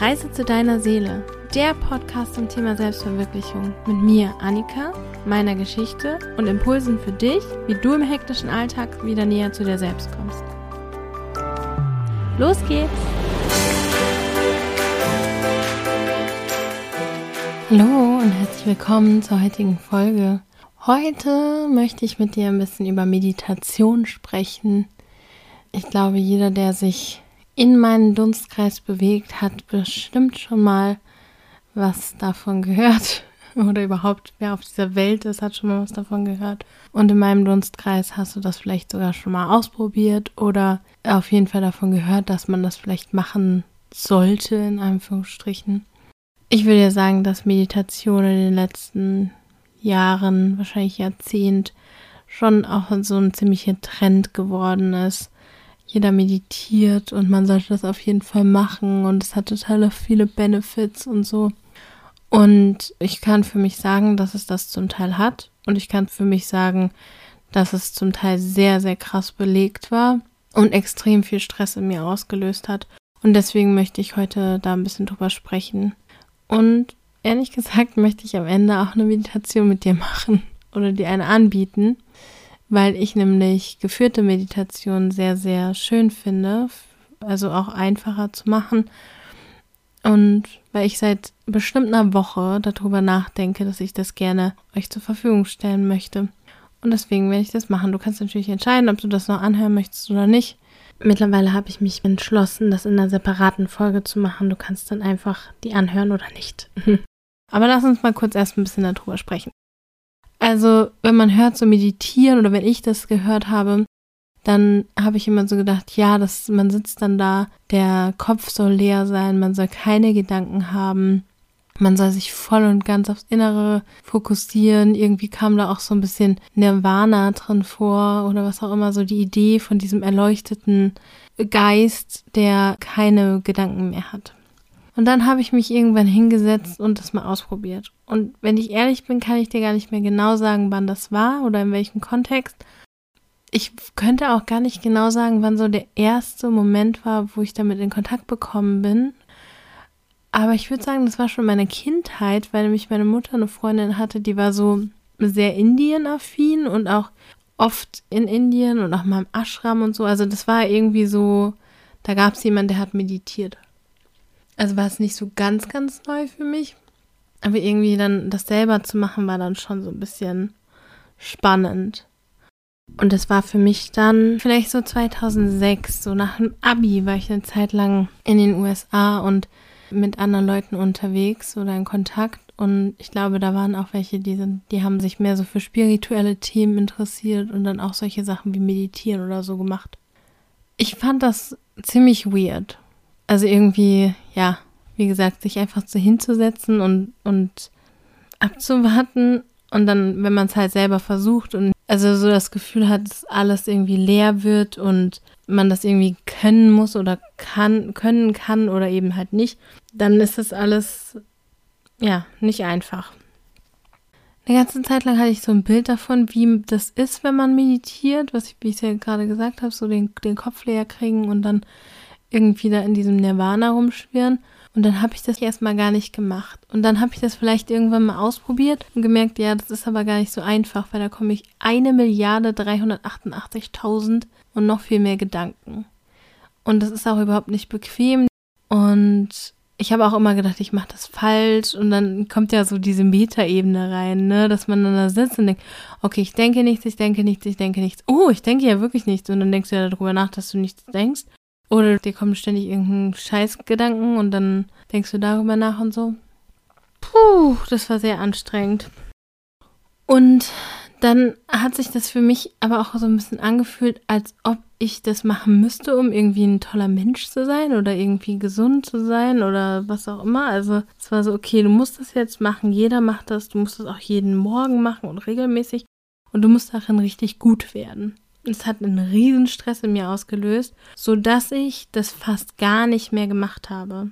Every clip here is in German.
Reise zu deiner Seele, der Podcast zum Thema Selbstverwirklichung mit mir, Annika, meiner Geschichte und Impulsen für dich, wie du im hektischen Alltag wieder näher zu dir selbst kommst. Los geht's! Hallo und herzlich willkommen zur heutigen Folge. Heute möchte ich mit dir ein bisschen über Meditation sprechen. Ich glaube, jeder, der sich in meinen Dunstkreis bewegt, hat bestimmt schon mal was davon gehört. Oder überhaupt, wer auf dieser Welt ist, hat schon mal was davon gehört. Und in meinem Dunstkreis hast du das vielleicht sogar schon mal ausprobiert oder auf jeden Fall davon gehört, dass man das vielleicht machen sollte, in Anführungsstrichen. Ich würde ja sagen, dass Meditation in den letzten Jahren, wahrscheinlich Jahrzehnt, schon auch so ein ziemlicher Trend geworden ist jeder meditiert und man sollte das auf jeden Fall machen und es hat total viele Benefits und so. Und ich kann für mich sagen, dass es das zum Teil hat und ich kann für mich sagen, dass es zum Teil sehr, sehr krass belegt war und extrem viel Stress in mir ausgelöst hat. Und deswegen möchte ich heute da ein bisschen drüber sprechen. Und ehrlich gesagt möchte ich am Ende auch eine Meditation mit dir machen oder dir eine anbieten weil ich nämlich geführte Meditation sehr, sehr schön finde, also auch einfacher zu machen. Und weil ich seit bestimmt einer Woche darüber nachdenke, dass ich das gerne euch zur Verfügung stellen möchte. Und deswegen werde ich das machen. Du kannst natürlich entscheiden, ob du das noch anhören möchtest oder nicht. Mittlerweile habe ich mich entschlossen, das in einer separaten Folge zu machen. Du kannst dann einfach die anhören oder nicht. Aber lass uns mal kurz erst ein bisschen darüber sprechen. Also, wenn man hört so meditieren oder wenn ich das gehört habe, dann habe ich immer so gedacht, ja, das, man sitzt dann da, der Kopf soll leer sein, man soll keine Gedanken haben, man soll sich voll und ganz aufs Innere fokussieren. Irgendwie kam da auch so ein bisschen Nirvana drin vor oder was auch immer, so die Idee von diesem erleuchteten Geist, der keine Gedanken mehr hat. Und dann habe ich mich irgendwann hingesetzt und das mal ausprobiert. Und wenn ich ehrlich bin, kann ich dir gar nicht mehr genau sagen, wann das war oder in welchem Kontext. Ich könnte auch gar nicht genau sagen, wann so der erste Moment war, wo ich damit in Kontakt bekommen bin. Aber ich würde sagen, das war schon meine Kindheit, weil nämlich meine Mutter eine Freundin hatte, die war so sehr Indien-affin und auch oft in Indien und auch mal im Ashram und so. Also das war irgendwie so, da gab es jemanden, der hat meditiert. Also war es nicht so ganz, ganz neu für mich. Aber irgendwie dann das selber zu machen, war dann schon so ein bisschen spannend. Und das war für mich dann vielleicht so 2006, so nach dem Abi war ich eine Zeit lang in den USA und mit anderen Leuten unterwegs oder in Kontakt. Und ich glaube, da waren auch welche, die sind, die haben sich mehr so für spirituelle Themen interessiert und dann auch solche Sachen wie Meditieren oder so gemacht. Ich fand das ziemlich weird. Also irgendwie, ja, wie gesagt, sich einfach so hinzusetzen und, und abzuwarten und dann, wenn man es halt selber versucht und also so das Gefühl hat, dass alles irgendwie leer wird und man das irgendwie können muss oder kann, können kann oder eben halt nicht, dann ist das alles, ja, nicht einfach. Eine ganze Zeit lang hatte ich so ein Bild davon, wie das ist, wenn man meditiert, was ich, wie ich ja gerade gesagt habe, so den, den Kopf leer kriegen und dann irgendwie da in diesem Nirvana rumschwirren. Und dann habe ich das erstmal gar nicht gemacht. Und dann habe ich das vielleicht irgendwann mal ausprobiert und gemerkt, ja, das ist aber gar nicht so einfach, weil da komme ich eine Milliarde 388.000 und noch viel mehr Gedanken. Und das ist auch überhaupt nicht bequem. Und ich habe auch immer gedacht, ich mache das falsch. Und dann kommt ja so diese Metaebene rein, ne, dass man dann da sitzt und denkt, okay, ich denke nichts, ich denke nichts, ich denke nichts. Oh, ich denke ja wirklich nichts. Und dann denkst du ja darüber nach, dass du nichts denkst. Oder dir kommt ständig irgendein Scheißgedanken und dann denkst du darüber nach und so. Puh, das war sehr anstrengend. Und dann hat sich das für mich aber auch so ein bisschen angefühlt, als ob ich das machen müsste, um irgendwie ein toller Mensch zu sein oder irgendwie gesund zu sein oder was auch immer. Also es war so, okay, du musst das jetzt machen, jeder macht das, du musst das auch jeden Morgen machen und regelmäßig und du musst darin richtig gut werden. Es hat einen riesen Stress in mir ausgelöst, so dass ich das fast gar nicht mehr gemacht habe.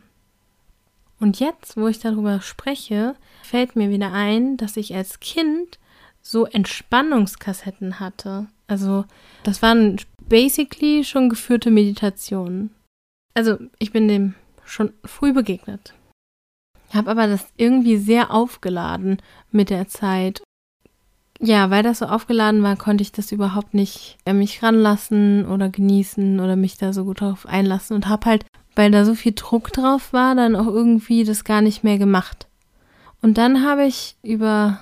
Und jetzt, wo ich darüber spreche, fällt mir wieder ein, dass ich als Kind so Entspannungskassetten hatte. Also, das waren basically schon geführte Meditationen. Also, ich bin dem schon früh begegnet. Habe aber das irgendwie sehr aufgeladen mit der Zeit. Ja, weil das so aufgeladen war, konnte ich das überhaupt nicht an mich ranlassen oder genießen oder mich da so gut drauf einlassen und habe halt, weil da so viel Druck drauf war, dann auch irgendwie das gar nicht mehr gemacht. Und dann habe ich über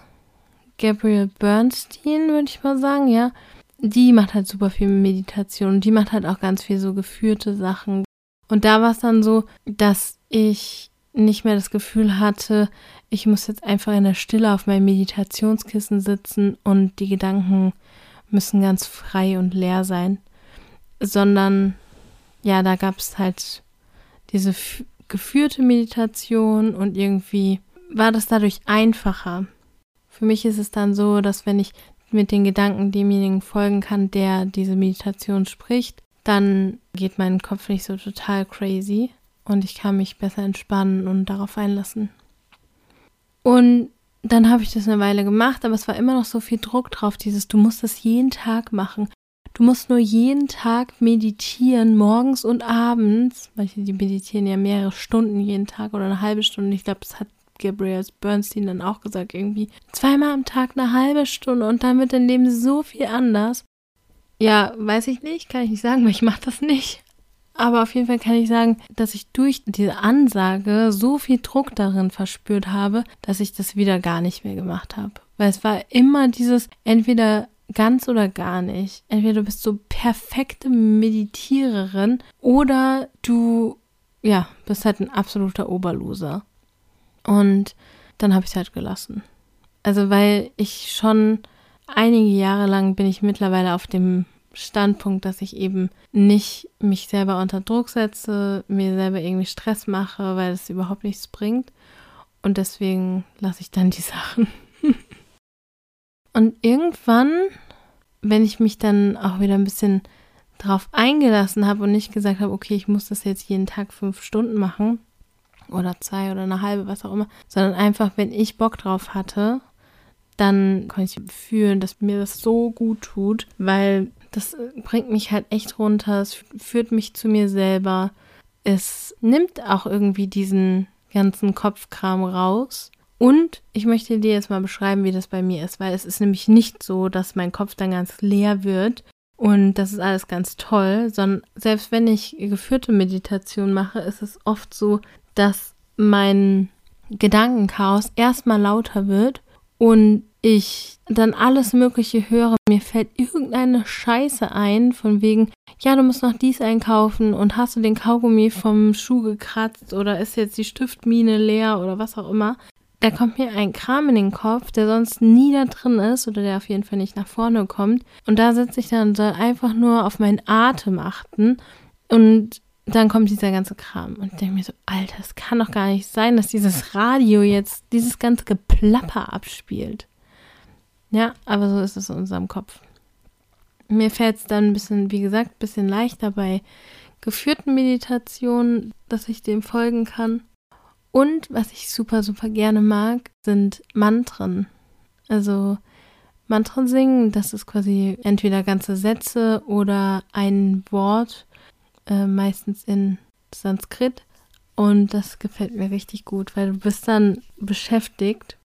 Gabrielle Bernstein, würde ich mal sagen, ja, die macht halt super viel Meditation. Die macht halt auch ganz viel so geführte Sachen. Und da war es dann so, dass ich nicht mehr das Gefühl hatte, ich muss jetzt einfach in der Stille auf meinem Meditationskissen sitzen und die Gedanken müssen ganz frei und leer sein, sondern ja, da gab es halt diese geführte Meditation und irgendwie war das dadurch einfacher. Für mich ist es dann so, dass wenn ich mit den Gedanken demjenigen folgen kann, der diese Meditation spricht, dann geht mein Kopf nicht so total crazy und ich kann mich besser entspannen und darauf einlassen. Und dann habe ich das eine Weile gemacht, aber es war immer noch so viel Druck drauf, dieses, du musst das jeden Tag machen. Du musst nur jeden Tag meditieren, morgens und abends. Manche, die meditieren ja mehrere Stunden jeden Tag oder eine halbe Stunde. Ich glaube, das hat Gabriel Bernstein dann auch gesagt, irgendwie zweimal am Tag eine halbe Stunde und dann wird dein Leben so viel anders. Ja, weiß ich nicht, kann ich nicht sagen, weil ich mache das nicht. Aber auf jeden Fall kann ich sagen, dass ich durch diese Ansage so viel Druck darin verspürt habe, dass ich das wieder gar nicht mehr gemacht habe. Weil es war immer dieses entweder ganz oder gar nicht. Entweder du bist so perfekte Meditiererin oder du, ja, bist halt ein absoluter Oberloser. Und dann habe ich es halt gelassen. Also weil ich schon einige Jahre lang bin ich mittlerweile auf dem Standpunkt, dass ich eben nicht mich selber unter Druck setze, mir selber irgendwie Stress mache, weil es überhaupt nichts bringt. Und deswegen lasse ich dann die Sachen. Und irgendwann, wenn ich mich dann auch wieder ein bisschen drauf eingelassen habe und nicht gesagt habe, okay, ich muss das jetzt jeden Tag fünf Stunden machen, oder zwei oder eine halbe, was auch immer, sondern einfach, wenn ich Bock drauf hatte, dann konnte ich fühlen, dass mir das so gut tut, weil das äh, bringt mich halt echt runter, es führt mich zu mir selber. Es nimmt auch irgendwie diesen ganzen Kopfkram raus. Und ich möchte dir jetzt mal beschreiben, wie das bei mir ist, weil es ist nämlich nicht so, dass mein Kopf dann ganz leer wird und das ist alles ganz toll, sondern selbst wenn ich geführte Meditation mache, ist es oft so, dass mein Gedankenchaos erstmal lauter wird und ich dann alles Mögliche höre. Mir fällt irgendeine Scheiße ein, von wegen, ja, du musst noch dies einkaufen und hast du den Kaugummi vom Schuh gekratzt oder ist jetzt die Stiftmine leer oder was auch immer. Da kommt mir ein Kram in den Kopf, der sonst nie da drin ist oder der auf jeden Fall nicht nach vorne kommt. Und da sitze ich dann und soll einfach nur auf meinen Atem achten und dann kommt dieser ganze Kram und ich denke mir so, Alter, es kann doch gar nicht sein, dass dieses Radio jetzt dieses ganze Geplapper abspielt. Ja, aber so ist es in unserem Kopf. Mir fällt es dann ein bisschen, wie gesagt, ein bisschen leichter bei geführten Meditationen, dass ich dem folgen kann. Und was ich super, super gerne mag, sind Mantren. Also Mantren singen, das ist quasi entweder ganze Sätze oder ein Wort äh, meistens in Sanskrit. Und das gefällt mir richtig gut, weil du bist dann beschäftigt.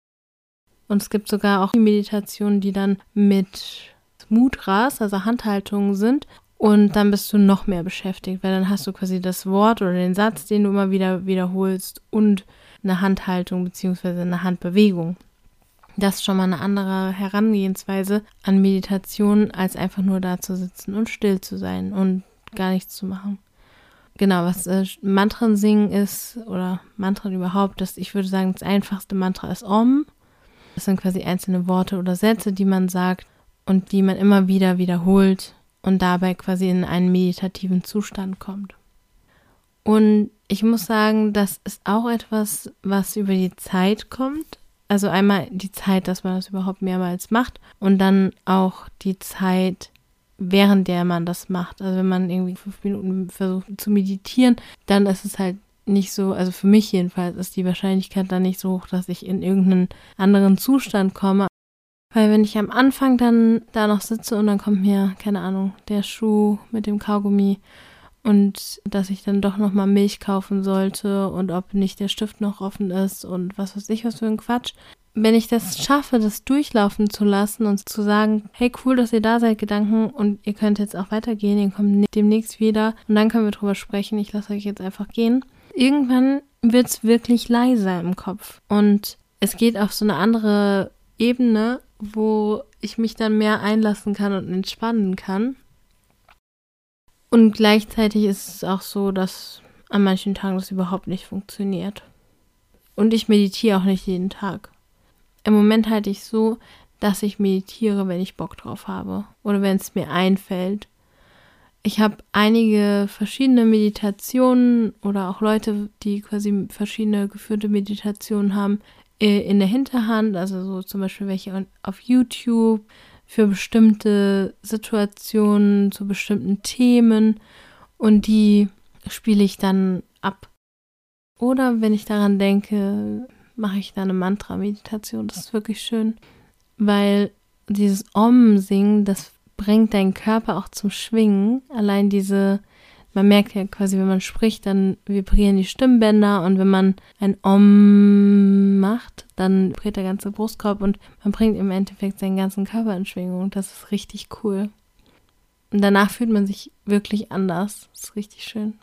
Und es gibt sogar auch Meditationen, die dann mit Mudras, also Handhaltungen sind. Und dann bist du noch mehr beschäftigt, weil dann hast du quasi das Wort oder den Satz, den du immer wieder wiederholst und eine Handhaltung bzw. eine Handbewegung. Das ist schon mal eine andere Herangehensweise an Meditation, als einfach nur da zu sitzen und still zu sein und gar nichts zu machen. Genau, was äh, Mantren singen ist, oder Mantren überhaupt, das, ich würde sagen, das einfachste Mantra ist Om. Das sind quasi einzelne Worte oder Sätze, die man sagt und die man immer wieder wiederholt und dabei quasi in einen meditativen Zustand kommt. Und ich muss sagen, das ist auch etwas, was über die Zeit kommt. Also einmal die Zeit, dass man das überhaupt mehrmals macht und dann auch die Zeit, während der man das macht. Also wenn man irgendwie fünf Minuten versucht zu meditieren, dann ist es halt nicht so, also für mich jedenfalls ist die Wahrscheinlichkeit dann nicht so hoch, dass ich in irgendeinen anderen Zustand komme. Weil wenn ich am Anfang dann da noch sitze und dann kommt mir, keine Ahnung, der Schuh mit dem Kaugummi und dass ich dann doch noch mal Milch kaufen sollte und ob nicht der Stift noch offen ist und was weiß ich was für ein Quatsch. Wenn ich das schaffe, das durchlaufen zu lassen und zu sagen, hey cool, dass ihr da seid, Gedanken und ihr könnt jetzt auch weitergehen, ihr kommt demnächst wieder und dann können wir drüber sprechen. Ich lasse euch jetzt einfach gehen. Irgendwann wird es wirklich leiser im Kopf und es geht auf so eine andere Ebene, wo ich mich dann mehr einlassen kann und entspannen kann. Und gleichzeitig ist es auch so, dass an manchen Tagen das überhaupt nicht funktioniert. Und ich meditiere auch nicht jeden Tag. Im Moment halte ich so, dass ich meditiere, wenn ich Bock drauf habe oder wenn es mir einfällt. Ich habe einige verschiedene Meditationen oder auch Leute, die quasi verschiedene geführte Meditationen haben, äh, in der Hinterhand, also so zum Beispiel welche auf YouTube für bestimmte Situationen, zu bestimmten Themen und die spiele ich dann ab. Oder wenn ich daran denke, mache ich dann eine Mantra-Meditation. Das ist wirklich schön, weil dieses Om-Singen, das bringt deinen Körper auch zum Schwingen. Allein diese man merkt ja quasi, wenn man spricht, dann vibrieren die Stimmbänder und wenn man ein Om macht, dann vibriert der ganze Brustkorb und man bringt im Endeffekt seinen ganzen Körper in Schwingung. Das ist richtig cool. Und danach fühlt man sich wirklich anders. Das ist richtig schön.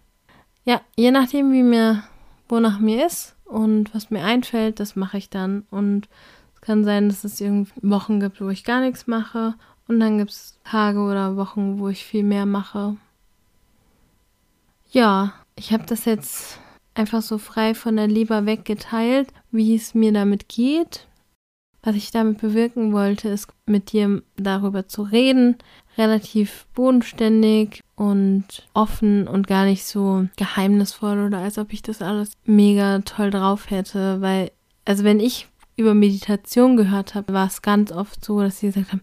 Ja, je nachdem, wie mir, wonach mir ist und was mir einfällt, das mache ich dann. Und es kann sein, dass es irgendwie Wochen gibt, wo ich gar nichts mache. Und dann gibt es Tage oder Wochen, wo ich viel mehr mache. Ja, ich habe das jetzt einfach so frei von der Leber weggeteilt, wie es mir damit geht. Was ich damit bewirken wollte, ist mit dir darüber zu reden, relativ bodenständig und offen und gar nicht so geheimnisvoll oder als ob ich das alles mega toll drauf hätte, weil also wenn ich über Meditation gehört habe, war es ganz oft so, dass sie gesagt haben,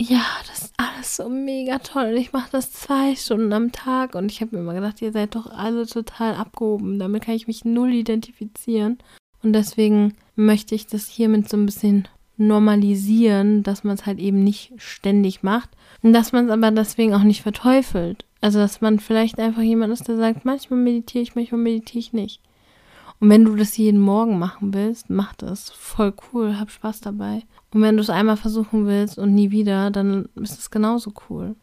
ja, das ist alles so mega toll. Ich mache das zwei Stunden am Tag und ich habe mir immer gedacht, ihr seid doch alle total abgehoben. Damit kann ich mich null identifizieren. Und deswegen möchte ich das hiermit so ein bisschen normalisieren, dass man es halt eben nicht ständig macht und dass man es aber deswegen auch nicht verteufelt. Also, dass man vielleicht einfach jemand ist, der sagt, manchmal meditiere ich, manchmal meditiere ich nicht. Und wenn du das jeden Morgen machen willst, mach das. Voll cool, hab Spaß dabei. Und wenn du es einmal versuchen willst und nie wieder, dann ist es genauso cool.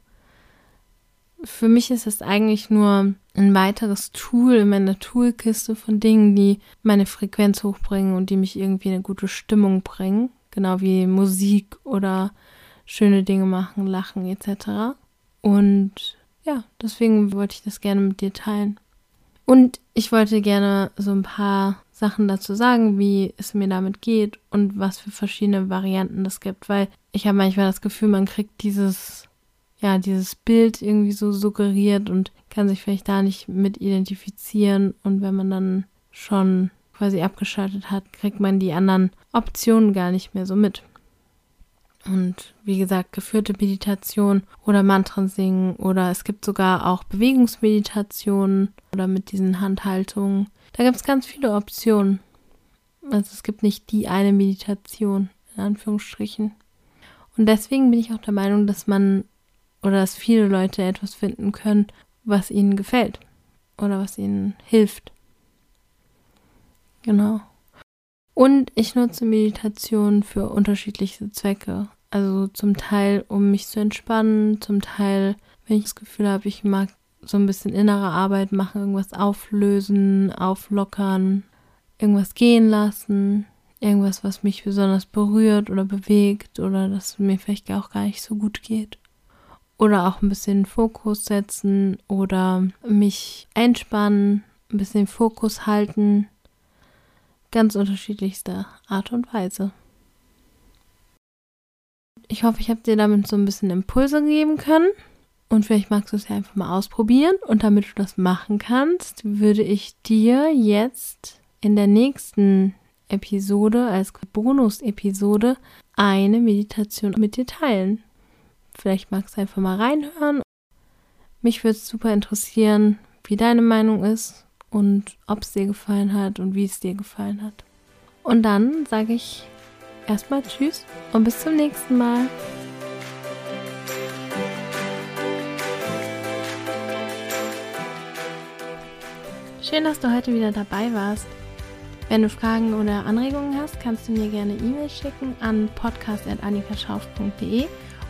Für mich ist es eigentlich nur ein weiteres Tool in meiner Toolkiste von Dingen, die meine Frequenz hochbringen und die mich irgendwie in eine gute Stimmung bringen. Genau wie Musik oder schöne Dinge machen, lachen etc. Und ja, deswegen wollte ich das gerne mit dir teilen. Und ich wollte gerne so ein paar Sachen dazu sagen, wie es mir damit geht und was für verschiedene Varianten es gibt, weil ich habe manchmal das Gefühl, man kriegt dieses, ja, dieses Bild irgendwie so suggeriert und kann sich vielleicht da nicht mit identifizieren und wenn man dann schon quasi abgeschaltet hat, kriegt man die anderen Optionen gar nicht mehr so mit. Und wie gesagt, geführte Meditation oder Mantren singen oder es gibt sogar auch Bewegungsmeditationen oder mit diesen Handhaltungen. Da gibt es ganz viele Optionen. Also es gibt nicht die eine Meditation, in Anführungsstrichen. Und deswegen bin ich auch der Meinung, dass man oder dass viele Leute etwas finden können, was ihnen gefällt oder was ihnen hilft. Genau. Und ich nutze Meditation für unterschiedliche Zwecke. Also zum Teil, um mich zu entspannen, zum Teil, wenn ich das Gefühl habe, ich mag so ein bisschen innere Arbeit machen, irgendwas auflösen, auflockern, irgendwas gehen lassen, irgendwas, was mich besonders berührt oder bewegt oder das mir vielleicht auch gar nicht so gut geht. Oder auch ein bisschen Fokus setzen oder mich entspannen, ein bisschen Fokus halten. Ganz unterschiedlichster Art und Weise. Ich hoffe, ich habe dir damit so ein bisschen Impulse geben können. Und vielleicht magst du es ja einfach mal ausprobieren. Und damit du das machen kannst, würde ich dir jetzt in der nächsten Episode als Bonus-Episode eine Meditation mit dir teilen. Vielleicht magst du einfach mal reinhören. Mich würde es super interessieren, wie deine Meinung ist und ob es dir gefallen hat und wie es dir gefallen hat. Und dann sage ich erstmal Tschüss und bis zum nächsten Mal. Schön, dass du heute wieder dabei warst. Wenn du Fragen oder Anregungen hast, kannst du mir gerne E-Mail schicken an podcast.annikaschauf.de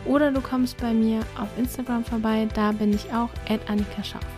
oder du kommst bei mir auf Instagram vorbei, da bin ich auch at Annika Schauf.